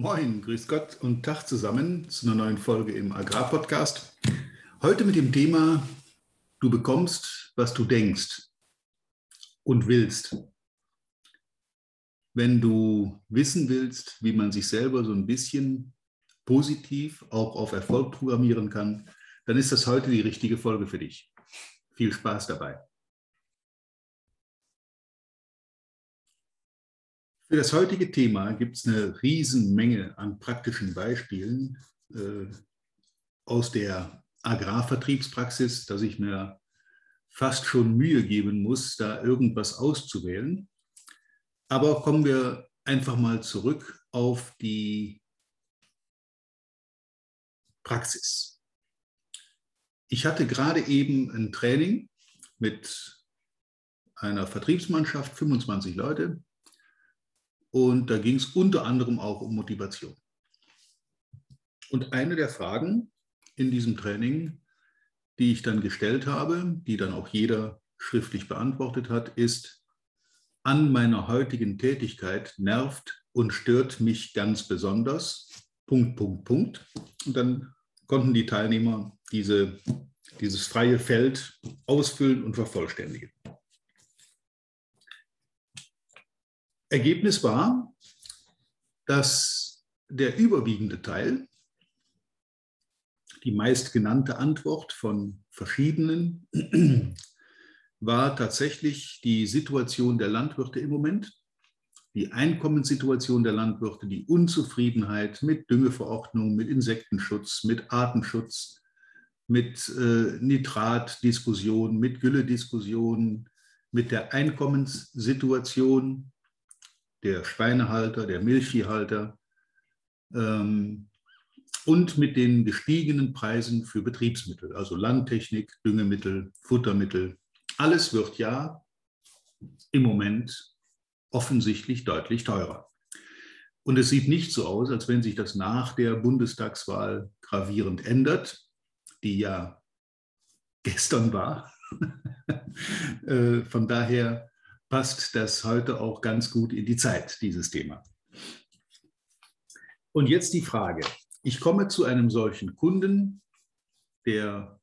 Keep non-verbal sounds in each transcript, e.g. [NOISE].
Moin, grüß Gott und Tag zusammen zu einer neuen Folge im Agrarpodcast. Heute mit dem Thema, du bekommst, was du denkst und willst. Wenn du wissen willst, wie man sich selber so ein bisschen positiv auch auf Erfolg programmieren kann, dann ist das heute die richtige Folge für dich. Viel Spaß dabei. Für das heutige Thema gibt es eine Riesenmenge an praktischen Beispielen äh, aus der Agrarvertriebspraxis, dass ich mir fast schon Mühe geben muss, da irgendwas auszuwählen. Aber kommen wir einfach mal zurück auf die Praxis. Ich hatte gerade eben ein Training mit einer Vertriebsmannschaft, 25 Leute, und da ging es unter anderem auch um Motivation. Und eine der Fragen in diesem Training, die ich dann gestellt habe, die dann auch jeder schriftlich beantwortet hat, ist, an meiner heutigen Tätigkeit nervt und stört mich ganz besonders. Punkt, Punkt, Punkt. Und dann konnten die Teilnehmer diese, dieses freie Feld ausfüllen und vervollständigen. Ergebnis war, dass der überwiegende Teil, die meistgenannte Antwort von verschiedenen, [CLEARS THROAT] war tatsächlich die Situation der Landwirte im Moment, die Einkommenssituation der Landwirte, die Unzufriedenheit mit Düngeverordnung, mit Insektenschutz, mit Artenschutz, mit äh, Nitratdiskussion, mit Güllediskussion, mit der Einkommenssituation der Schweinehalter, der Milchviehhalter ähm, und mit den gestiegenen Preisen für Betriebsmittel, also Landtechnik, Düngemittel, Futtermittel. Alles wird ja im Moment offensichtlich deutlich teurer. Und es sieht nicht so aus, als wenn sich das nach der Bundestagswahl gravierend ändert, die ja gestern war. [LAUGHS] Äh, von daher passt das heute auch ganz gut in die Zeit, dieses Thema. Und jetzt die Frage. Ich komme zu einem solchen Kunden, der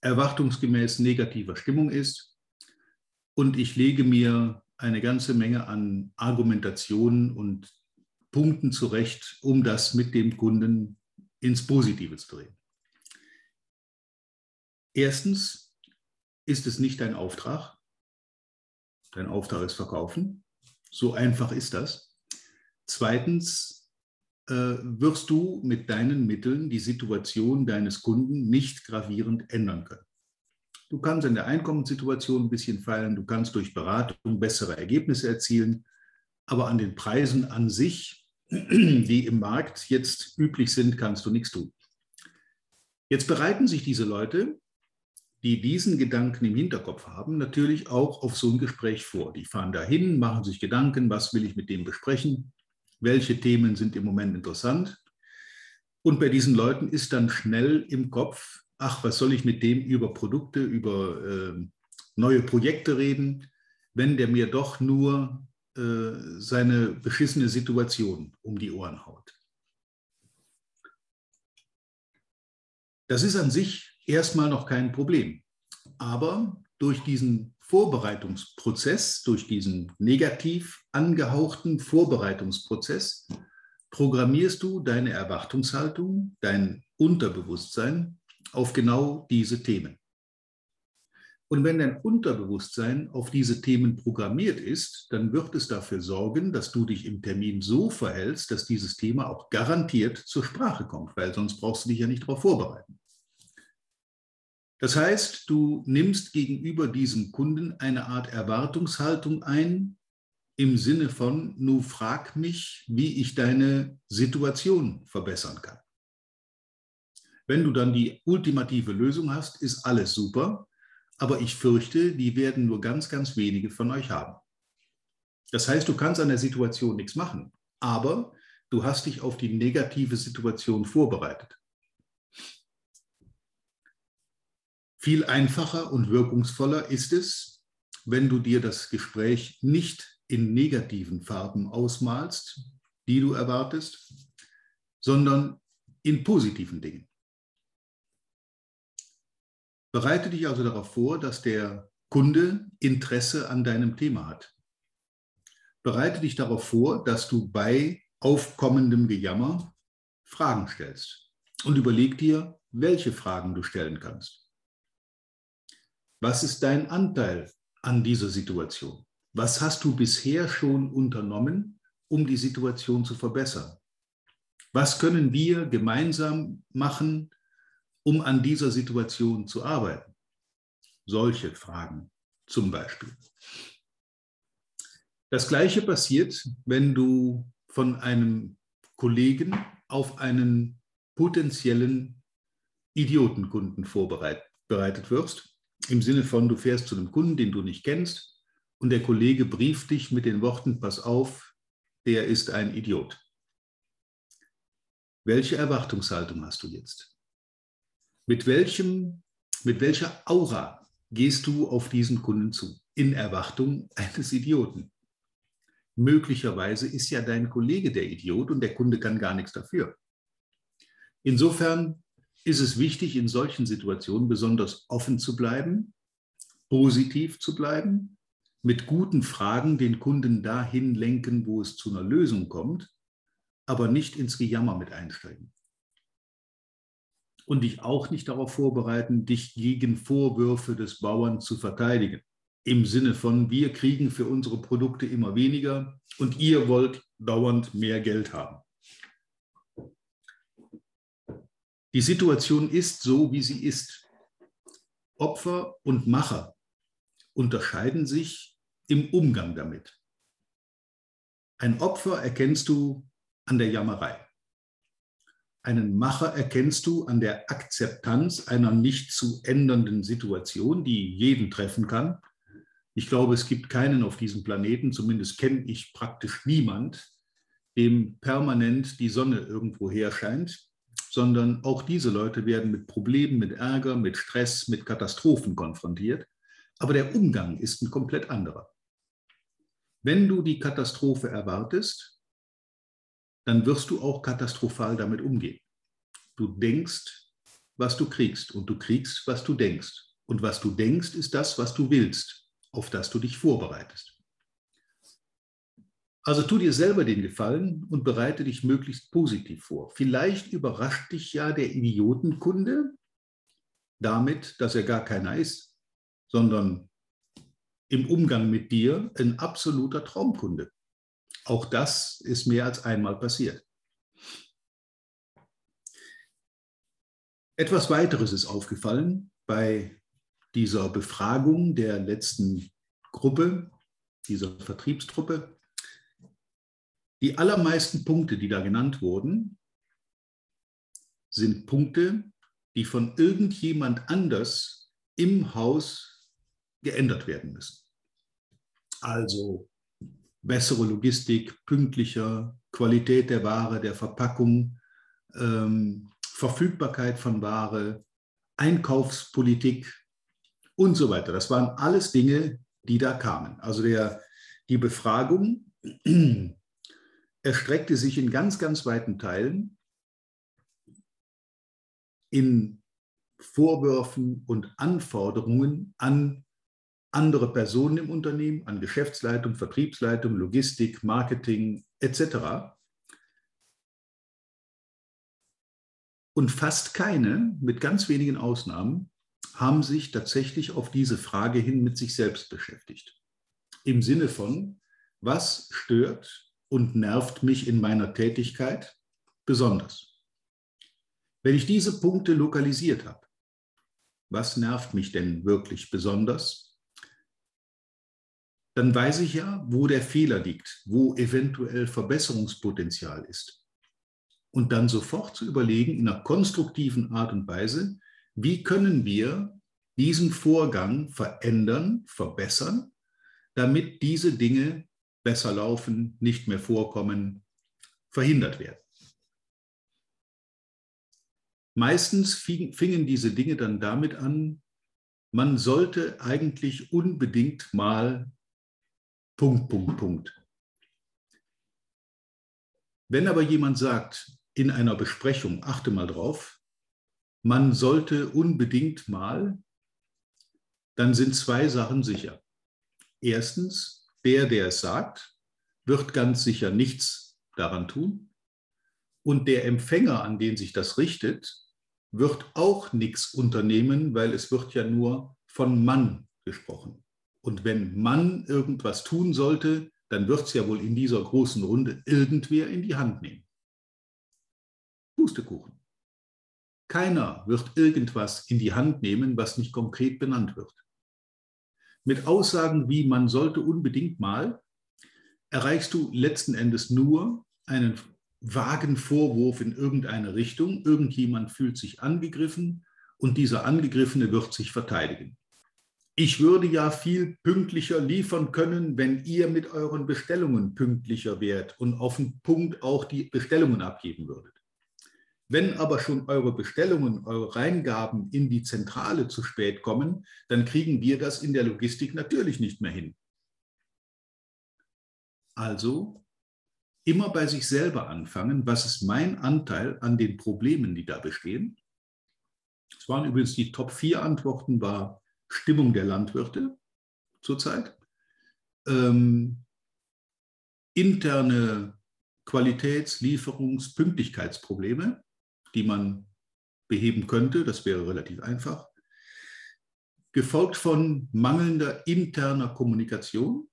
erwartungsgemäß negativer Stimmung ist und ich lege mir eine ganze Menge an Argumentationen und Punkten zurecht, um das mit dem Kunden ins Positive zu drehen. Erstens ist es nicht dein Auftrag, Dein Auftrag ist verkaufen. So einfach ist das. Zweitens äh, wirst du mit deinen Mitteln die Situation deines Kunden nicht gravierend ändern können. Du kannst in der Einkommenssituation ein bisschen feilen, du kannst durch Beratung bessere Ergebnisse erzielen, aber an den Preisen an sich, [CLEARS THROAT] die im Markt jetzt üblich sind, kannst du nichts tun. Jetzt bereiten sich diese Leute die diesen Gedanken im Hinterkopf haben, natürlich auch auf so ein Gespräch vor. Die fahren dahin, machen sich Gedanken, was will ich mit dem besprechen, welche Themen sind im Moment interessant. Und bei diesen Leuten ist dann schnell im Kopf, ach, was soll ich mit dem über Produkte, über äh, neue Projekte reden, wenn der mir doch nur äh, seine beschissene Situation um die Ohren haut. Das ist an sich erstmal noch kein Problem. Aber durch diesen Vorbereitungsprozess, durch diesen negativ angehauchten Vorbereitungsprozess, programmierst du deine Erwartungshaltung, dein Unterbewusstsein auf genau diese Themen. Und wenn dein Unterbewusstsein auf diese Themen programmiert ist, dann wird es dafür sorgen, dass du dich im Termin so verhältst, dass dieses Thema auch garantiert zur Sprache kommt, weil sonst brauchst du dich ja nicht darauf vorbereiten. Das heißt, du nimmst gegenüber diesem Kunden eine Art Erwartungshaltung ein im Sinne von, nu frag mich, wie ich deine Situation verbessern kann. Wenn du dann die ultimative Lösung hast, ist alles super, aber ich fürchte, die werden nur ganz, ganz wenige von euch haben. Das heißt, du kannst an der Situation nichts machen, aber du hast dich auf die negative Situation vorbereitet. Viel einfacher und wirkungsvoller ist es, wenn du dir das Gespräch nicht in negativen Farben ausmalst, die du erwartest, sondern in positiven Dingen. Bereite dich also darauf vor, dass der Kunde Interesse an deinem Thema hat. Bereite dich darauf vor, dass du bei aufkommendem Gejammer Fragen stellst und überleg dir, welche Fragen du stellen kannst. Was ist dein Anteil an dieser Situation? Was hast du bisher schon unternommen, um die Situation zu verbessern? Was können wir gemeinsam machen, um an dieser Situation zu arbeiten? Solche Fragen zum Beispiel. Das Gleiche passiert, wenn du von einem Kollegen auf einen potenziellen Idiotenkunden vorbereitet wirst. Im Sinne von, du fährst zu einem Kunden, den du nicht kennst, und der Kollege brieft dich mit den Worten, pass auf, der ist ein Idiot. Welche Erwartungshaltung hast du jetzt? Mit, welchem, mit welcher Aura gehst du auf diesen Kunden zu? In Erwartung eines Idioten. Möglicherweise ist ja dein Kollege der Idiot und der Kunde kann gar nichts dafür. Insofern ist es wichtig, in solchen Situationen besonders offen zu bleiben, positiv zu bleiben, mit guten Fragen den Kunden dahin lenken, wo es zu einer Lösung kommt, aber nicht ins Gejammer mit einsteigen. Und dich auch nicht darauf vorbereiten, dich gegen Vorwürfe des Bauern zu verteidigen. Im Sinne von, wir kriegen für unsere Produkte immer weniger und ihr wollt dauernd mehr Geld haben. Die Situation ist so, wie sie ist. Opfer und Macher unterscheiden sich im Umgang damit. Ein Opfer erkennst du an der Jammerei. Einen Macher erkennst du an der Akzeptanz einer nicht zu ändernden Situation, die jeden treffen kann. Ich glaube, es gibt keinen auf diesem Planeten, zumindest kenne ich praktisch niemand, dem permanent die Sonne irgendwo her scheint, sondern auch diese Leute werden mit Problemen, mit Ärger, mit Stress, mit Katastrophen konfrontiert. Aber der Umgang ist ein komplett anderer. Wenn du die Katastrophe erwartest, dann wirst du auch katastrophal damit umgehen. Du denkst, was du kriegst und du kriegst, was du denkst. Und was du denkst, ist das, was du willst, auf das du dich vorbereitest. Also tu dir selber den Gefallen und bereite dich möglichst positiv vor. Vielleicht überrascht dich ja der Idiotenkunde damit, dass er gar keiner ist, sondern im Umgang mit dir ein absoluter Traumkunde. Auch das ist mehr als einmal passiert. Etwas weiteres ist aufgefallen bei dieser Befragung der letzten Gruppe, dieser Vertriebstruppe. Die allermeisten Punkte, die da genannt wurden, sind Punkte, die von irgendjemand anders im Haus geändert werden müssen. Also bessere Logistik, pünktlicher, Qualität der Ware, der Verpackung, ähm, Verfügbarkeit von Ware, Einkaufspolitik und so weiter. Das waren alles Dinge, die da kamen. Also der, die Befragung erstreckte sich in ganz, ganz weiten Teilen in Vorwürfen und Anforderungen an andere Personen im Unternehmen, an Geschäftsleitung, Vertriebsleitung, Logistik, Marketing etc. Und fast keine, mit ganz wenigen Ausnahmen, haben sich tatsächlich auf diese Frage hin mit sich selbst beschäftigt. Im Sinne von, was stört und nervt mich in meiner Tätigkeit besonders. Wenn ich diese Punkte lokalisiert habe, was nervt mich denn wirklich besonders, dann weiß ich ja, wo der Fehler liegt, wo eventuell Verbesserungspotenzial ist. Und dann sofort zu überlegen, in einer konstruktiven Art und Weise, wie können wir diesen Vorgang verändern, verbessern, damit diese Dinge besser laufen, nicht mehr vorkommen, verhindert werden. Meistens fingen diese Dinge dann damit an, man sollte eigentlich unbedingt mal Punkt, Punkt, Punkt. Wenn aber jemand sagt in einer Besprechung, achte mal drauf, man sollte unbedingt mal, dann sind zwei Sachen sicher. Erstens, der, der es sagt, wird ganz sicher nichts daran tun. Und der Empfänger, an den sich das richtet, wird auch nichts unternehmen, weil es wird ja nur von Mann gesprochen. Und wenn Mann irgendwas tun sollte, dann wird es ja wohl in dieser großen Runde irgendwer in die Hand nehmen. Pustekuchen. Keiner wird irgendwas in die Hand nehmen, was nicht konkret benannt wird. Mit Aussagen wie man sollte unbedingt mal, erreichst du letzten Endes nur einen vagen Vorwurf in irgendeine Richtung. Irgendjemand fühlt sich angegriffen und dieser Angegriffene wird sich verteidigen. Ich würde ja viel pünktlicher liefern können, wenn ihr mit euren Bestellungen pünktlicher wärt und auf den Punkt auch die Bestellungen abgeben würdet. Wenn aber schon eure Bestellungen, eure Reingaben in die Zentrale zu spät kommen, dann kriegen wir das in der Logistik natürlich nicht mehr hin. Also immer bei sich selber anfangen, was ist mein Anteil an den Problemen, die da bestehen. Es waren übrigens die Top 4 Antworten, war Stimmung der Landwirte zurzeit, ähm, interne Qualitäts-, Lieferungs-, Pünktlichkeitsprobleme, die man beheben könnte, das wäre relativ einfach, gefolgt von mangelnder interner Kommunikation,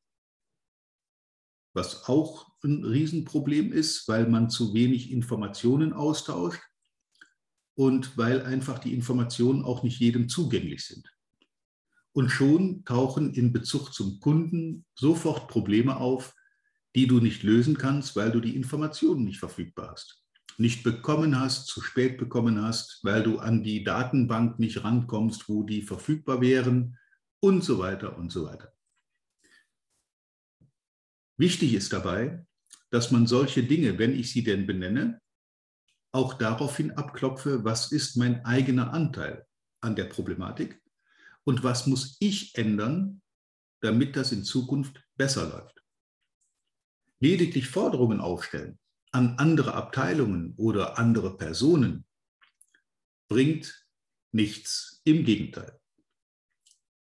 was auch ein Riesenproblem ist, weil man zu wenig Informationen austauscht und weil einfach die Informationen auch nicht jedem zugänglich sind. Und schon tauchen in Bezug zum Kunden sofort Probleme auf, die du nicht lösen kannst, weil du die Informationen nicht verfügbar hast. Nicht bekommen hast, zu spät bekommen hast, weil du an die Datenbank nicht rankommst, wo die verfügbar wären und so weiter und so weiter. Wichtig ist dabei, dass man solche Dinge, wenn ich sie denn benenne, auch daraufhin abklopfe, was ist mein eigener Anteil an der Problematik und was muss ich ändern, damit das in Zukunft besser läuft. Lediglich Forderungen aufstellen an andere Abteilungen oder andere Personen bringt nichts. Im Gegenteil.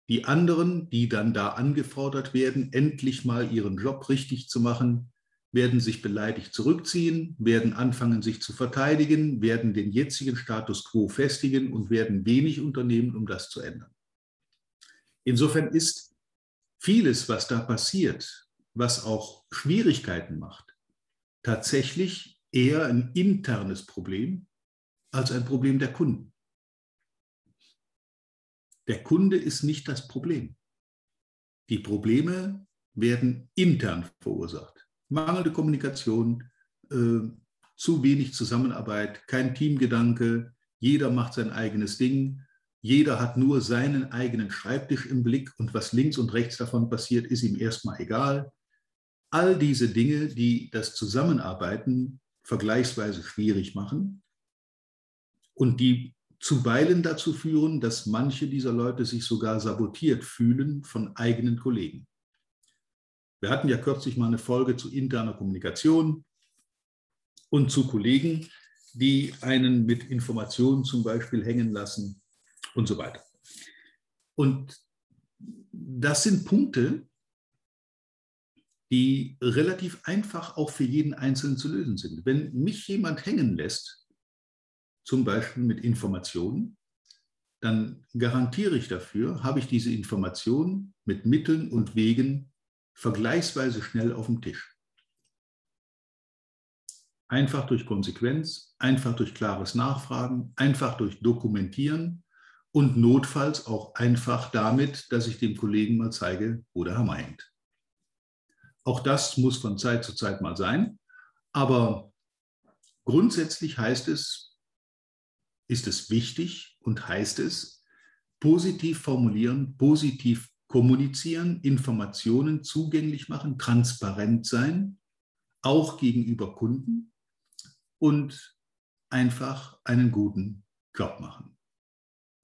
Die anderen, die dann da angefordert werden, endlich mal ihren Job richtig zu machen, werden sich beleidigt zurückziehen, werden anfangen, sich zu verteidigen, werden den jetzigen Status quo festigen und werden wenig unternehmen, um das zu ändern. Insofern ist vieles, was da passiert, was auch Schwierigkeiten macht, tatsächlich eher ein internes Problem als ein Problem der Kunden. Der Kunde ist nicht das Problem. Die Probleme werden intern verursacht. Mangelnde Kommunikation, äh, zu wenig Zusammenarbeit, kein Teamgedanke, jeder macht sein eigenes Ding, jeder hat nur seinen eigenen Schreibtisch im Blick und was links und rechts davon passiert, ist ihm erstmal egal. All diese Dinge, die das Zusammenarbeiten vergleichsweise schwierig machen und die zuweilen dazu führen, dass manche dieser Leute sich sogar sabotiert fühlen von eigenen Kollegen. Wir hatten ja kürzlich mal eine Folge zu interner Kommunikation und zu Kollegen, die einen mit Informationen zum Beispiel hängen lassen und so weiter. Und das sind Punkte, die relativ einfach auch für jeden Einzelnen zu lösen sind. Wenn mich jemand hängen lässt, zum Beispiel mit Informationen, dann garantiere ich dafür, habe ich diese Informationen mit Mitteln und Wegen vergleichsweise schnell auf dem Tisch. Einfach durch Konsequenz, einfach durch klares Nachfragen, einfach durch Dokumentieren und notfalls auch einfach damit, dass ich dem Kollegen mal zeige, wo der Hammer hängt. Auch das muss von Zeit zu Zeit mal sein, aber grundsätzlich heißt es, ist es wichtig und heißt es, positiv formulieren, positiv kommunizieren, Informationen zugänglich machen, transparent sein, auch gegenüber Kunden und einfach einen guten Job machen.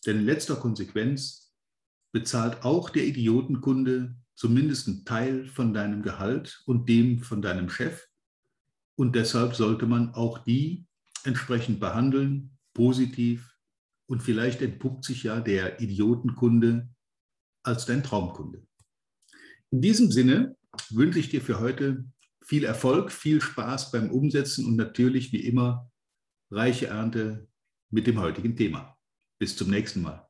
Denn in letzter Konsequenz bezahlt auch der Idiotenkunde zumindest einen Teil von deinem Gehalt und dem von deinem Chef und deshalb sollte man auch die entsprechend behandeln, positiv und vielleicht entpuppt sich ja der Idiotenkunde als dein Traumkunde. In diesem Sinne wünsche ich dir für heute viel Erfolg, viel Spaß beim Umsetzen und natürlich wie immer reiche Ernte mit dem heutigen Thema. Bis zum nächsten Mal.